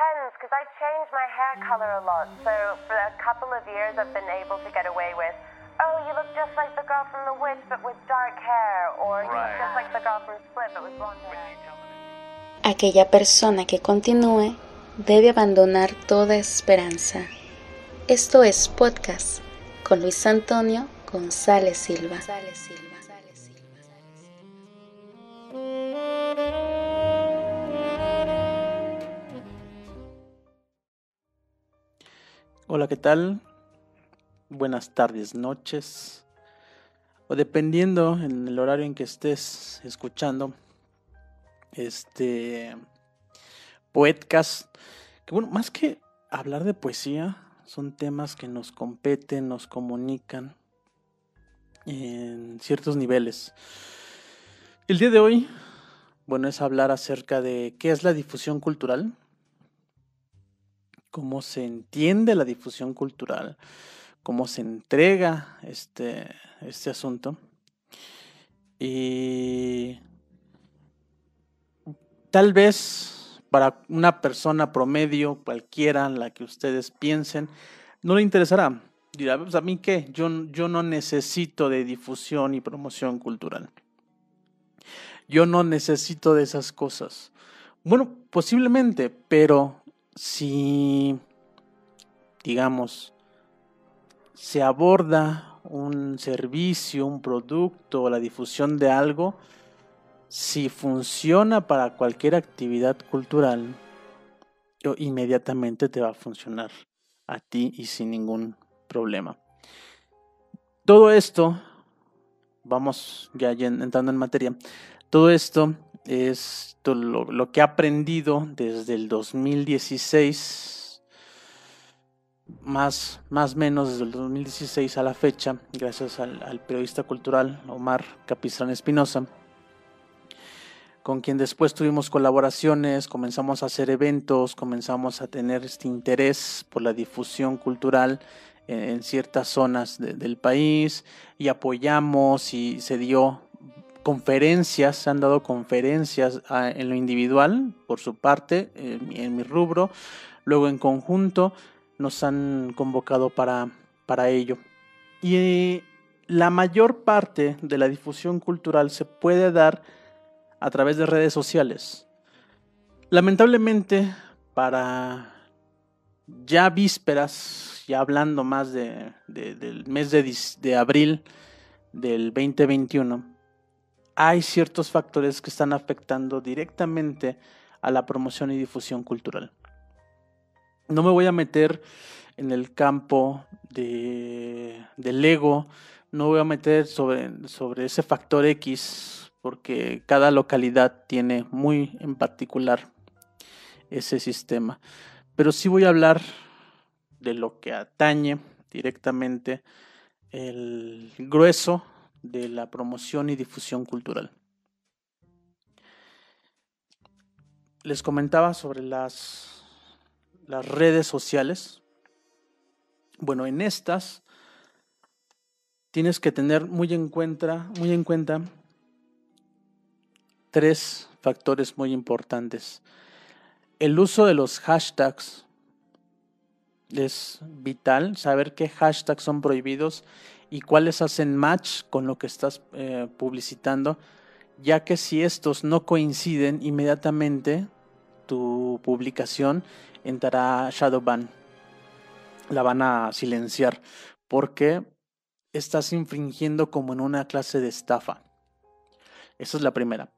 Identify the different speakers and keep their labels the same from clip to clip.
Speaker 1: depends, because I change my hair color a lot. So for a couple of years, I've been able to get away with, oh, you look just like the girl from The Witch, but with dark hair, or you look just like the girl from Split, but with blonde hair.
Speaker 2: Aquella persona que continúe debe abandonar toda esperanza. Esto es podcast con Luis Antonio González Silva.
Speaker 3: Hola, ¿qué tal? Buenas tardes, noches. O dependiendo en el horario en que estés escuchando este poetcast. Que bueno, más que hablar de poesía, son temas que nos competen, nos comunican en ciertos niveles. El día de hoy, bueno, es hablar acerca de qué es la difusión cultural cómo se entiende la difusión cultural, cómo se entrega este, este asunto. Y tal vez para una persona promedio, cualquiera, la que ustedes piensen, no le interesará. Dirá, pues a mí qué, yo, yo no necesito de difusión y promoción cultural. Yo no necesito de esas cosas. Bueno, posiblemente, pero si, digamos, se aborda un servicio, un producto o la difusión de algo, si funciona para cualquier actividad cultural, inmediatamente te va a funcionar a ti y sin ningún problema. Todo esto, vamos ya entrando en materia, todo esto es lo, que he aprendido desde el 2016, más más menos desde el 2016 a la fecha, gracias al, periodista cultural Omar Capistrán Espinosa, con quien después tuvimos colaboraciones, comenzamos a hacer eventos, comenzamos a tener este interés por la difusión cultural en, ciertas zonas del país y apoyamos y se dio conferencias, se han dado conferencias ah, en lo individual, por su parte, en, mi rubro, luego en conjunto nos han convocado para, para ello. Y la mayor parte de la difusión cultural se puede dar a través de redes sociales. Lamentablemente, para ya vísperas, ya hablando más de, del mes de, de abril del 2021, hay ciertos factores que están afectando directamente a la promoción y difusión cultural. No me voy a meter en el campo de, del ego, no voy a meter sobre, sobre ese factor X, porque cada localidad tiene muy en particular ese sistema. Pero sí voy a hablar de lo que atañe directamente el grueso de la promoción y difusión cultural. Les comentaba sobre las, las redes sociales. Bueno, en estas tienes que tener muy en cuenta, muy en cuenta tres factores muy importantes. El uso de los hashtags es vital, saber qué hashtags son prohibidos y cuáles hacen match con lo que estás eh, publicitando, ya que si estos no coinciden, inmediatamente tu publicación entrará a shadow ban. La van a silenciar porque estás infringiendo como en una clase de estafa. Esa es la primera.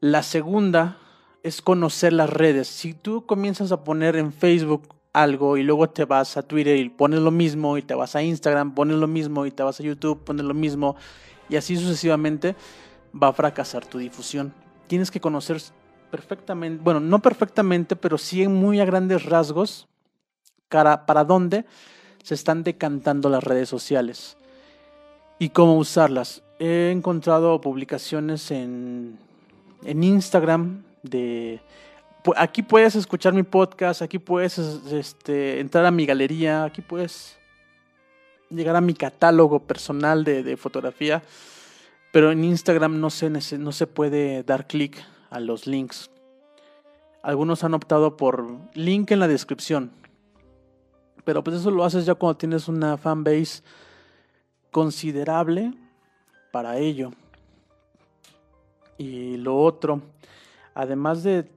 Speaker 3: La segunda es conocer las redes. Si tú comienzas a poner en Facebook algo y luego te vas a Twitter y pones lo mismo y te vas a Instagram, pones lo mismo y te vas a YouTube, pones lo mismo y así sucesivamente, va a fracasar tu difusión. Tienes que conocer perfectamente, bueno, no perfectamente, pero sí en muy a grandes rasgos para, dónde se están decantando las redes sociales y cómo usarlas. He encontrado publicaciones en, en Instagram de aquí puedes escuchar mi podcast, aquí puedes este, entrar a mi galería, aquí puedes llegar a mi catálogo personal de, fotografía, pero en Instagram no se, no se puede dar clic a los links. Algunos han optado por link en la descripción. Pero pues eso lo haces ya cuando tienes una fanbase considerable para ello. Y lo otro, además de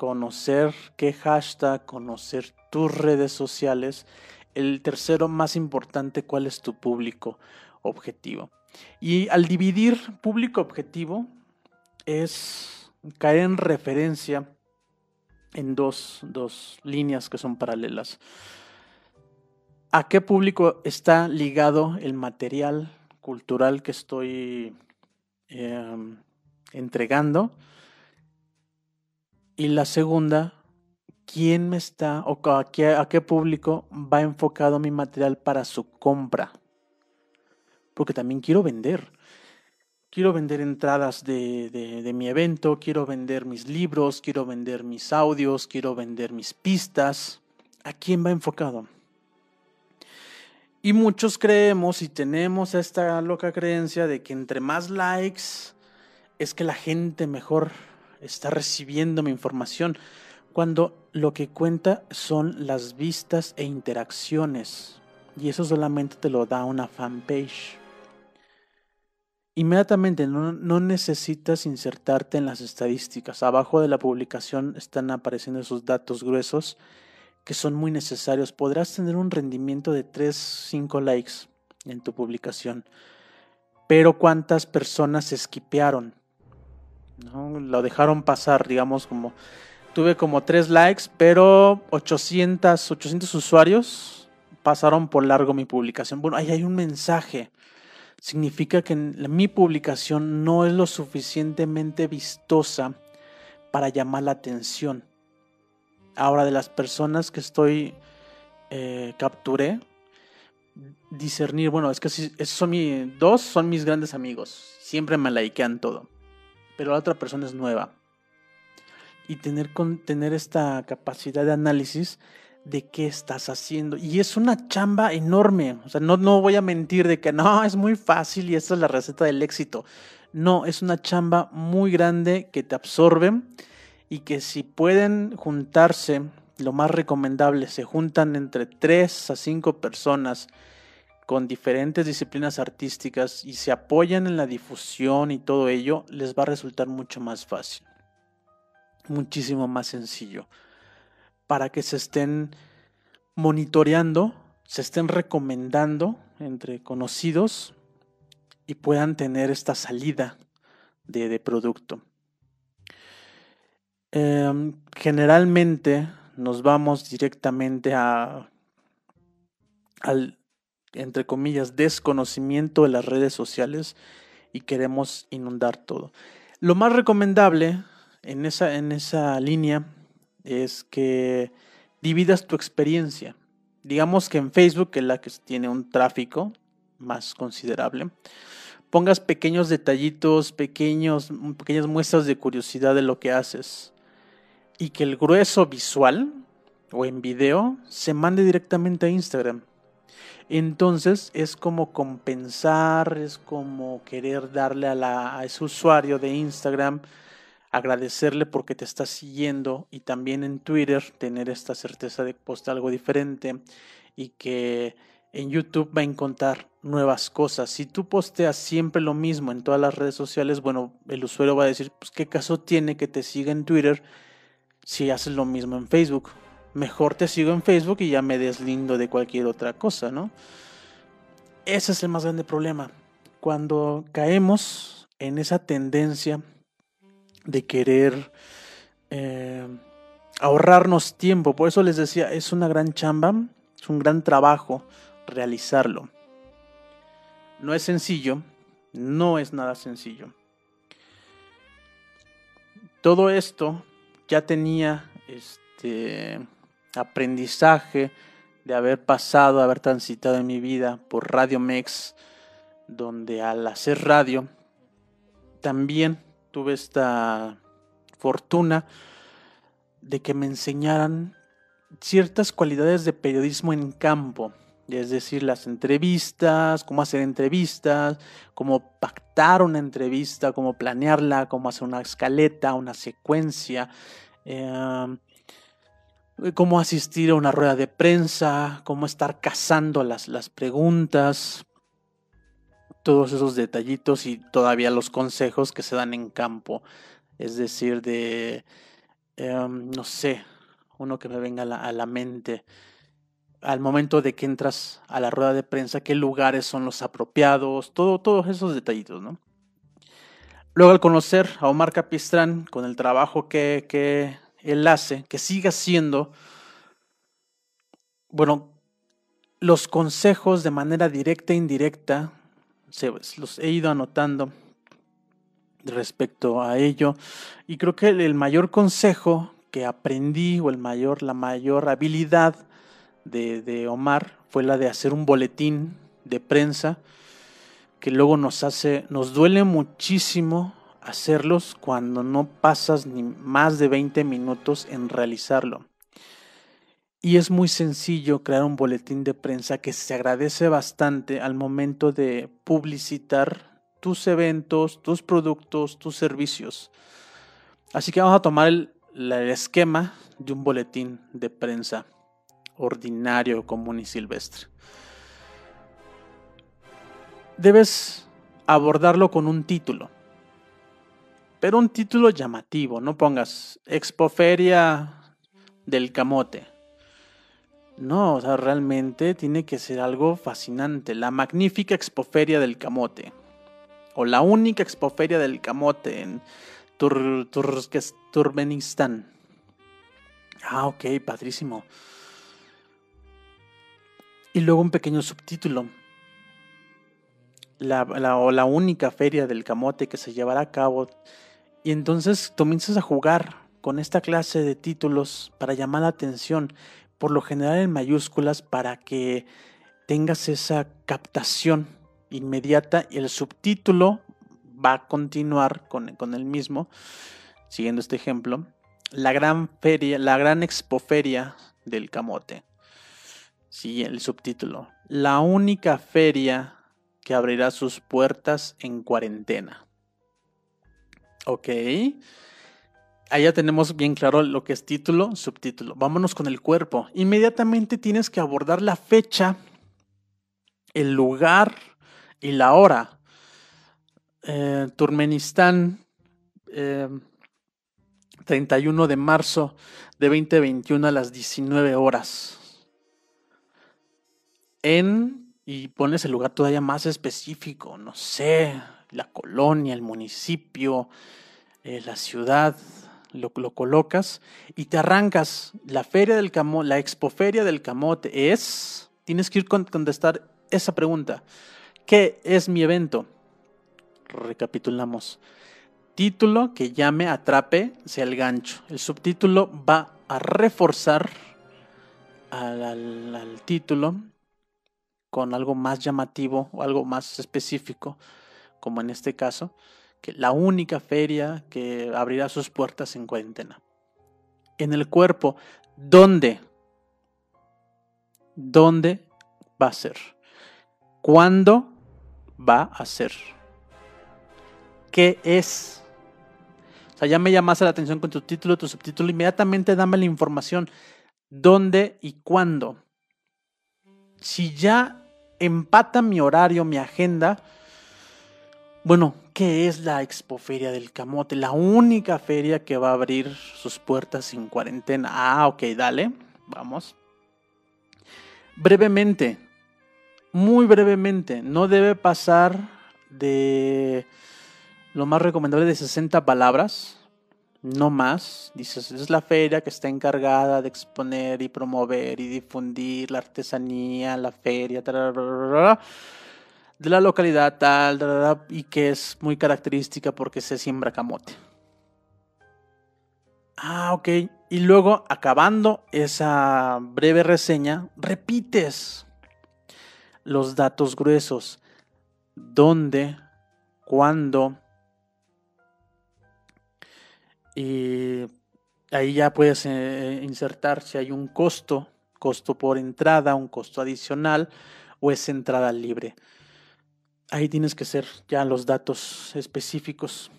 Speaker 3: conocer qué hashtag, conocer tus redes sociales, el tercero más importante, cuál es tu público objetivo. Y al dividir público objetivo es caer en referencia en dos, dos líneas que son paralelas. ¿A qué público está ligado el material cultural que estoy em, entregando? Y la segunda, ¿quién me está o a qué, público va enfocado mi material para su compra? Porque también quiero vender. Quiero vender entradas de mi evento, quiero vender mis libros, quiero vender mis audios, quiero vender mis pistas. ¿A quién va enfocado? Y muchos creemos y tenemos esta loca creencia de que entre más likes es que la gente mejor está recibiendo mi información, cuando lo que cuenta son las vistas e interacciones. Y eso solamente te lo da una fanpage. Inmediatamente no, no, necesitas insertarte en las estadísticas. Abajo de la publicación están apareciendo esos datos gruesos que son muy necesarios. Podrás tener un rendimiento de 3, 5 likes en tu publicación. Pero ¿cuántas personas esquipearon? ¿No? Lo dejaron pasar, digamos, como... Tuve como 3 likes, pero 800, 800 usuarios pasaron por largo mi publicación. Bueno, ahí hay un mensaje. Significa que mi publicación no es lo suficientemente vistosa para llamar la atención. Ahora, de las personas que estoy eh, capturé, discernir, bueno, es que esos son mi, dos son mis grandes amigos, siempre me likean todo, pero la otra persona es nueva. Y tener, tener esta capacidad de análisis de qué estás haciendo. Y es una chamba enorme. O sea, no, no voy a mentir de que no, es muy fácil y esta es la receta del éxito. No, es una chamba muy grande que te absorbe y que si pueden juntarse, lo más recomendable, se juntan entre 3 a 5 personas con diferentes disciplinas artísticas y se apoyan en la difusión y todo ello, les va a resultar mucho más fácil, muchísimo más sencillo, para que se estén monitoreando, se estén recomendando entre conocidos y puedan tener esta salida de, producto. Eh, generalmente nos vamos directamente a, al, entre comillas, desconocimiento de las redes sociales y queremos inundar todo. Lo más recomendable en esa, en esa línea es que dividas tu experiencia. Digamos que en Facebook, que es la que tiene un tráfico más considerable, pongas pequeños detallitos, pequeños, pequeñas muestras de curiosidad de lo que haces y que el grueso visual o en video se mande directamente a Instagram. Entonces es como compensar, es como querer darle a, la, ese usuario de Instagram, agradecerle porque te está siguiendo y también en Twitter tener esta certeza de que algo diferente y que en YouTube va a encontrar nuevas cosas. Si tú posteas siempre lo mismo en todas las redes sociales, bueno, el usuario va a decir, pues qué caso tiene que te siga en Twitter si haces lo mismo en Facebook. Mejor te sigo en Facebook y ya me deslindo de cualquier otra cosa, ¿no? Ese es el más grande problema. Cuando caemos en esa tendencia de querer eh, ahorrarnos tiempo, por eso les decía, es una gran chamba, es un gran trabajo realizarlo. No es sencillo, no es nada sencillo. Todo esto ya tenía este aprendizaje de haber pasado, haber transitado en mi vida por Radio Mex, donde al hacer radio también tuve esta fortuna de que me enseñaran ciertas cualidades de periodismo en campo, es decir, las entrevistas, cómo hacer entrevistas, cómo pactar una entrevista, cómo planearla, cómo hacer una escaleta, una secuencia, eh, cómo asistir a una rueda de prensa, cómo estar cazando las, las preguntas, todos esos detallitos y todavía los consejos que se dan en campo. Es decir, de, em, no sé, uno que me venga a la, mente al momento de que entras a la rueda de prensa, qué lugares son los apropiados, todo, todos esos detallitos, ¿no? Luego al conocer a Omar Capistrán con el trabajo que, que él hace, que siga haciendo, bueno, los consejos de manera directa e indirecta, se, los he ido anotando respecto a ello, y creo que el mayor consejo que aprendí o el mayor, la mayor habilidad de, de Omar fue la de hacer un boletín de prensa que luego nos hace, nos duele muchísimo hacerlos cuando no pasas ni más de 20 minutos en realizarlo. Y es muy sencillo crear un boletín de prensa que se agradece bastante al momento de publicitar tus eventos, tus productos, tus servicios. Así que vamos a tomar el, esquema de un boletín de prensa ordinario, común y silvestre. Debes abordarlo con un título pero un título llamativo, no pongas Expoferia del Camote. No, o sea, realmente tiene que ser algo fascinante. La magnífica Expoferia del Camote. O la única Expoferia del Camote en Tur Turkmenistán. Ah, ok, padrísimo. Y luego un pequeño subtítulo la, o la única feria del camote que se llevará a cabo. Y entonces comienzas a jugar con esta clase de títulos para llamar la atención, por lo general en mayúsculas, para que tengas esa captación inmediata y el subtítulo va a continuar con, el mismo, siguiendo este ejemplo. La gran feria, la gran expoferia del camote. Sí, el subtítulo. La única feria que abrirá sus puertas en cuarentena. Ok. Allá tenemos bien claro lo que es título, subtítulo. Vámonos con el cuerpo. Inmediatamente tienes que abordar la fecha, el lugar y la hora. Eh, Turmenistán, 31 eh, de marzo de 2021 a las 19 horas. En y pones el lugar todavía más específico, no sé, la colonia, el municipio, eh, la ciudad, lo, lo, colocas y te arrancas. La feria del camote, la expoferia del camote es, tienes que ir a contestar esa pregunta. ¿Qué es mi evento? Recapitulamos. Título que llame, atrape, sea el gancho. El subtítulo va a reforzar al, al título con algo más llamativo o algo más específico, como en este caso, que la única feria que abrirá sus puertas en cuarentena. En el cuerpo, ¿dónde? ¿Dónde va a ser? ¿Cuándo va a ser? ¿Qué es? O sea, ya me llamaste la atención con tu título, tu subtítulo, inmediatamente dame la información. ¿Dónde y cuándo? Si ya empata mi horario, mi agenda. Bueno, ¿qué es la Expoferia del Camote? La única feria que va a abrir sus puertas sin cuarentena. Ah, ok, dale, vamos. Brevemente, muy brevemente, no debe pasar de lo más recomendable de 60 palabras no más. Dices, es la feria que está encargada de exponer y promover y difundir la artesanía, la feria, de la localidad tal, y que es muy característica porque se siembra camote. Ah, ok. Y luego, acabando esa breve reseña, repites los datos gruesos. ¿Dónde? ¿Cuándo? Y ahí ya puedes eh, insertar si hay un costo, costo por entrada, un costo adicional o es entrada libre. Ahí tienes que ser ya los datos específicos.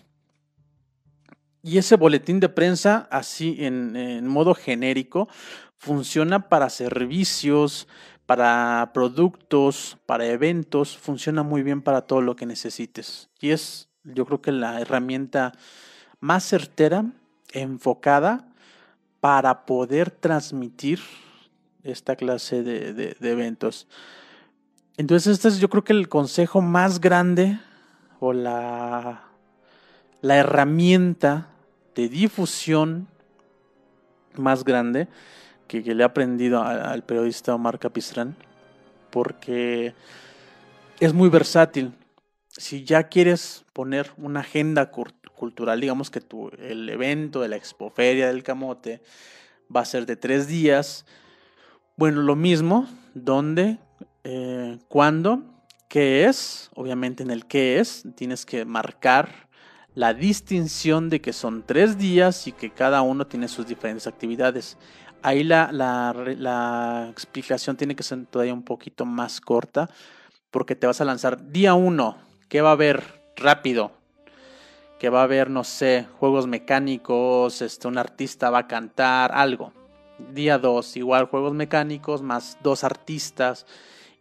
Speaker 3: Y ese boletín de prensa, así en, modo genérico, funciona para servicios, para productos, para eventos, funciona muy bien para todo lo que necesites. Y es, yo creo que la herramienta más certera, enfocada para poder transmitir esta clase de, eventos. Entonces, este es yo creo que el consejo más grande o la, la herramienta de difusión más grande que, le he aprendido al periodista Omar Capistrán, porque es muy versátil. Si ya quieres poner una agenda cultural, digamos que tu, el evento de la expoferia del camote va a ser de tres días, bueno, lo mismo, ¿dónde? Eh, ¿Cuándo? ¿Qué es? Obviamente en el qué es tienes que marcar la distinción de que son tres días y que cada uno tiene sus diferentes actividades. Ahí la, explicación tiene que ser todavía un poquito más corta porque te vas a lanzar día uno, ¿qué va a haber? Rápido. Que va a haber, no sé, juegos mecánicos, este, un artista va a cantar, algo. Día 2, igual juegos mecánicos más dos artistas.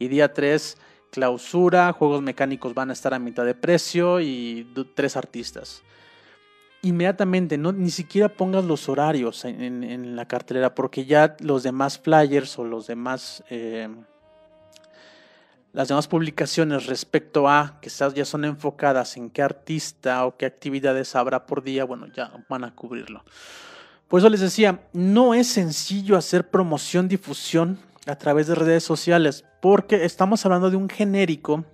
Speaker 3: Y día 3, clausura, juegos mecánicos van a estar a mitad de precio y tres artistas inmediatamente, no, ni siquiera pongas los horarios en, la cartelera, porque ya los demás flyers o los demás, eh, las demás publicaciones respecto a que ya son enfocadas en qué artista o qué actividades habrá por día, bueno, ya van a cubrirlo. Por eso les decía, no es sencillo hacer promoción, difusión a través de redes sociales, porque estamos hablando de un genérico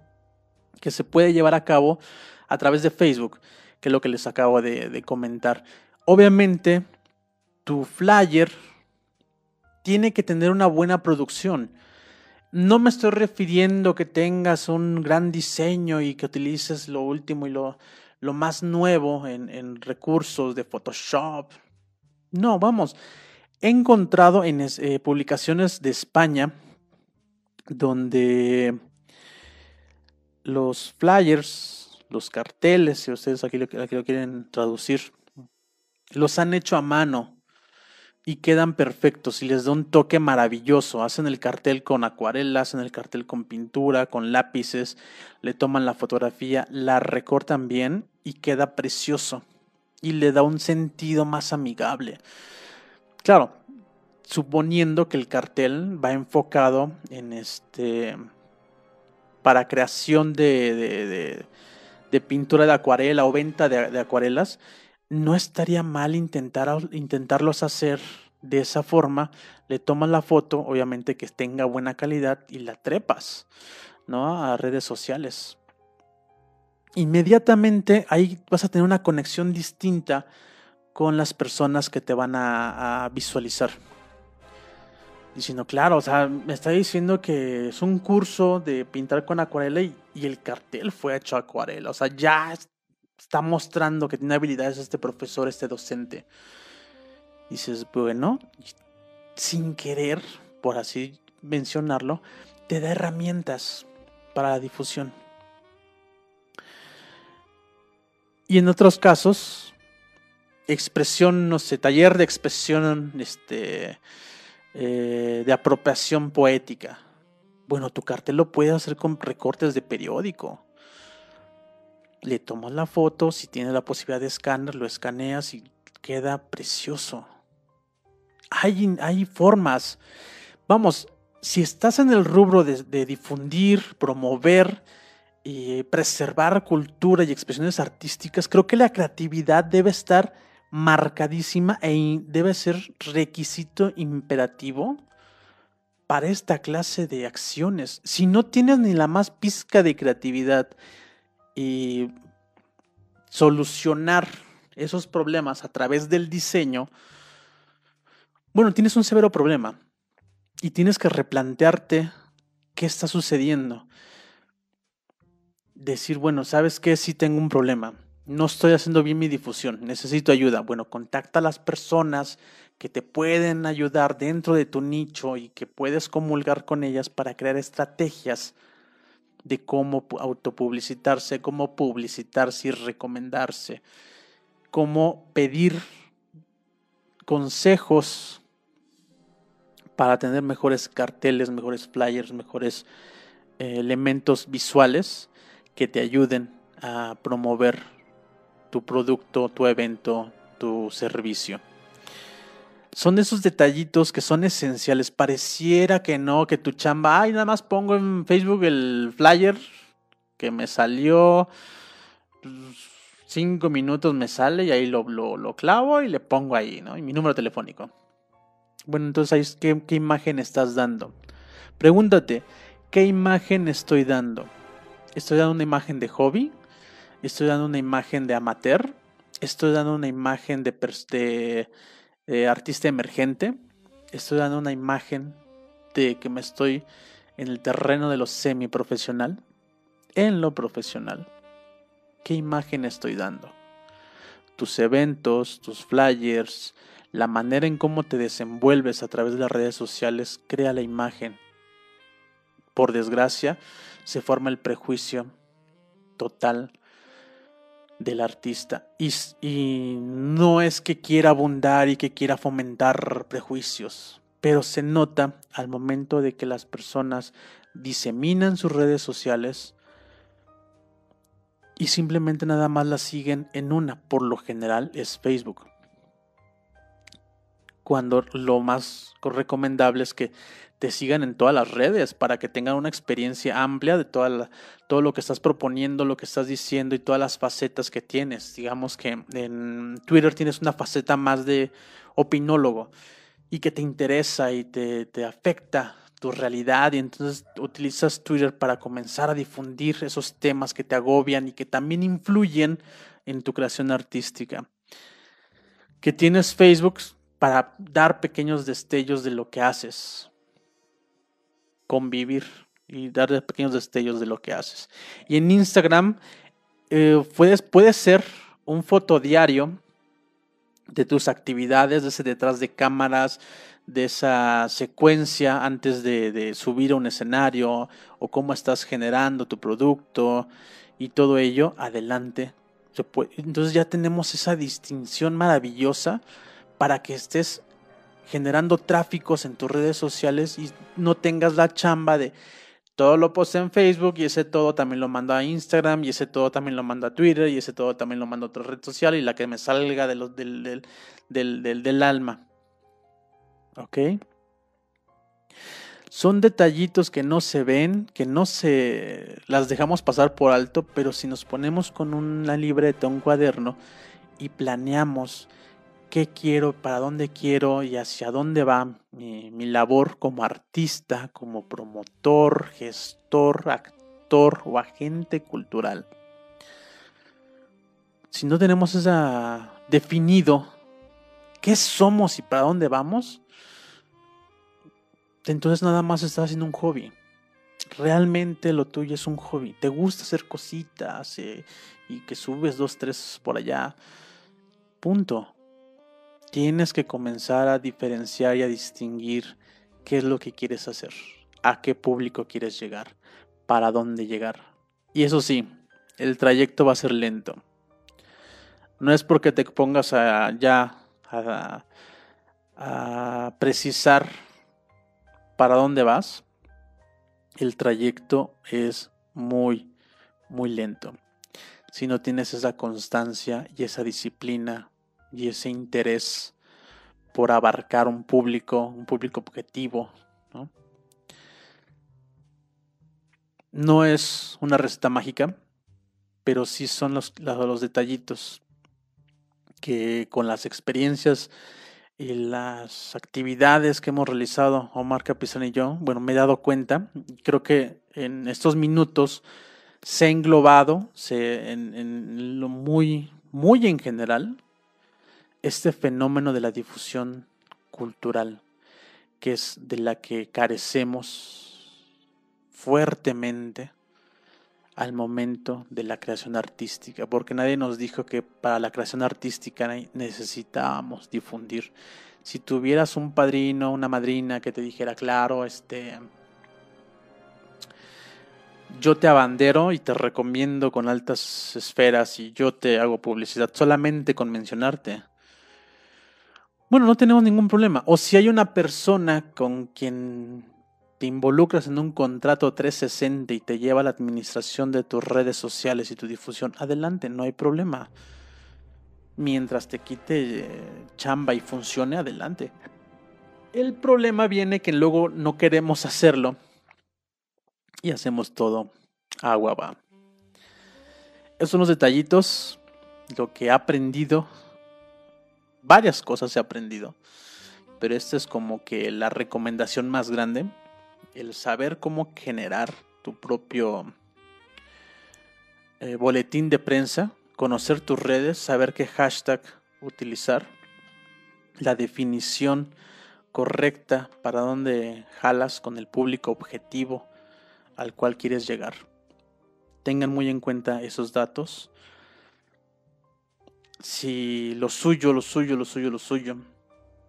Speaker 3: que se puede llevar a cabo a través de Facebook que es lo que les acabo de, comentar. Obviamente, tu flyer tiene que tener una buena producción. No me estoy refiriendo que tengas un gran diseño y que utilices lo último y lo, lo más nuevo en, recursos de Photoshop. No, vamos. He encontrado en eh, publicaciones de España donde los flyers los carteles, si ustedes aquí lo, quieren traducir, los han hecho a mano y quedan perfectos y les da un toque maravilloso. Hacen el cartel con acuarela, hacen el cartel con pintura, con lápices, le toman la fotografía, la recortan bien y queda precioso y le da un sentido más amigable. Claro, suponiendo que el cartel va enfocado en este para creación de de pintura de acuarela o venta de, acuarelas, no estaría mal intentar, intentarlos hacer de esa forma. Le tomas la foto, obviamente que tenga buena calidad y la trepas, ¿no? A redes sociales. Inmediatamente ahí vas a tener una conexión distinta con las personas que te van a visualizar diciendo, claro, o sea, me está diciendo que es un curso de pintar con acuarela y, el cartel fue hecho acuarela. O sea, ya está mostrando que tiene habilidades este profesor, este docente. Dices, bueno, sin querer, por así mencionarlo, te da herramientas para la difusión. Y en otros casos, expresión, no sé, taller de expresión, este, eh, de apropiación poética. Bueno, tu cartel lo puedes hacer con recortes de periódico. Le tomas la foto, si tienes la posibilidad de escáner, lo escaneas y queda precioso. Hay, hay formas. Vamos, si estás en el rubro de, de difundir, promover y preservar cultura y expresiones artísticas, creo que la creatividad debe estar marcadísima e debe ser requisito imperativo para esta clase de acciones. Si no tienes ni la más pizca de creatividad y solucionar esos problemas a través del diseño, bueno, tienes un severo problema y tienes que replantearte qué está sucediendo. Decir, bueno, ¿sabes qué? Sí tengo un problema no estoy haciendo bien mi difusión, necesito ayuda. Bueno, contacta a las personas que te pueden ayudar dentro de tu nicho y que puedes comulgar con ellas para crear estrategias de cómo autopublicitarse, cómo publicitarse y recomendarse. cómo pedir consejos para tener mejores carteles, mejores flyers, mejores eh, elementos visuales que te ayuden a promover tu producto, tu evento, tu servicio. Son esos detallitos que son esenciales. Pareciera que no, que tu chamba, ay, nada más pongo en Facebook el flyer que me salió. Cinco minutos me sale y ahí lo, lo, clavo y le pongo ahí, ¿no? Y mi número telefónico. Bueno, entonces, ¿qué, ¿qué imagen estás dando? Pregúntate, ¿qué imagen estoy dando? ¿Estoy dando una imagen de hobby? ¿Estoy dando una imagen de amateur? ¿Estoy dando una imagen de, de artista emergente? ¿Estoy dando una imagen de que me estoy en el terreno de lo semiprofesional? En lo profesional. ¿Qué imagen estoy dando? Tus eventos, tus flyers, la manera en cómo te desenvuelves a través de las redes sociales crea la imagen. Por desgracia, se forma el prejuicio total del artista. Y, y, no es que quiera abundar y que quiera fomentar prejuicios, pero se nota al momento de que las personas diseminan sus redes sociales y simplemente nada más la siguen en una, por lo general es Facebook. Cuando lo más recomendable es que te sigan en todas las redes para que tengan una experiencia amplia de toda todo lo que estás proponiendo, lo que estás diciendo y todas las facetas que tienes. Digamos que en Twitter tienes una faceta más de opinólogo y que te interesa y te, te afecta tu realidad y entonces utilizas Twitter para comenzar a difundir esos temas que te agobian y que también influyen en tu creación artística. Que tienes Facebook para dar pequeños destellos de lo que haces. Convivir y dar pequeños destellos de lo que haces. Y en Instagram eh, puedes, puede ser un fotodiario de tus actividades, de ese detrás de cámaras, de esa secuencia antes de, subir a un escenario o cómo estás generando tu producto y todo ello, adelante. Entonces ya tenemos esa distinción maravillosa para que estés generando tráficos en tus redes sociales y no tengas la chamba de todo lo posté en Facebook y ese todo también lo mando a Instagram y ese todo también lo mando a Twitter y ese todo también lo mando a otra red social y la que me salga de los, del, del, del, del alma. ¿Ok? Son detallitos que no se ven, que no se las dejamos pasar por alto, pero si nos ponemos con una libreta, un cuaderno y planeamos qué quiero, para dónde quiero y hacia dónde va mi, labor como artista, como promotor, gestor, actor o agente cultural. Si no tenemos esa definido qué somos y para dónde vamos, entonces nada más estás haciendo un hobby. Realmente lo tuyo es un hobby. Te gusta hacer cositas eh, y que subes dos, tres por allá. Punto. Tienes que comenzar a diferenciar y a distinguir qué es lo que quieres hacer, a qué público quieres llegar, para dónde llegar. Y eso sí, el trayecto va a ser lento. No es porque te pongas a, ya a, a precisar para dónde vas, el trayecto es muy, muy lento. Si no tienes esa constancia y esa disciplina y ese interés por abarcar un público, un público objetivo, ¿no? No es una receta mágica, pero sí son los, los detallitos que con las experiencias y las actividades que hemos realizado Omar Capizán y yo, bueno, me he dado cuenta, creo que en estos minutos se ha englobado se, en, lo muy, muy en general este fenómeno de la difusión cultural, que es de la que carecemos fuertemente al momento de la creación artística, porque nadie nos dijo que para la creación artística necesitábamos difundir. Si tuvieras un padrino, una madrina que te dijera, claro, este, yo te abandero y te recomiendo con altas esferas y yo te hago publicidad solamente con mencionarte. Bueno, no tenemos ningún problema. O si hay una persona con quien te involucras en un contrato 360 y te lleva a la administración de tus redes sociales y tu difusión, adelante, no hay problema. Mientras te quite eh, chamba y funcione, adelante. El problema viene que luego no queremos hacerlo y hacemos todo agua va. Esos son los detallitos, lo que he aprendido. Varias cosas he aprendido, pero esta es como que la recomendación más grande el saber cómo generar tu propio eh, boletín de prensa, conocer tus redes, saber qué hashtag utilizar, la definición correcta para dónde jalas con el público objetivo al cual quieres llegar. Tengan muy en cuenta esos datos. Si lo suyo, lo suyo, lo suyo, lo suyo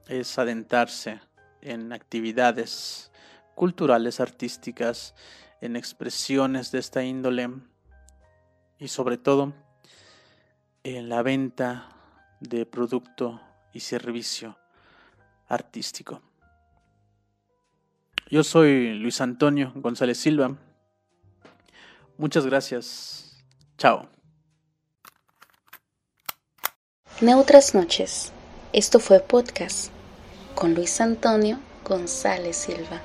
Speaker 3: es adentrarse en actividades culturales, artísticas, en expresiones de esta índole y sobre todo en la venta de producto y servicio artístico. Yo soy Luis Antonio González Silva. Muchas gracias. Chao.
Speaker 2: Neutras noches. Esto fue podcast con Luis Antonio González Silva.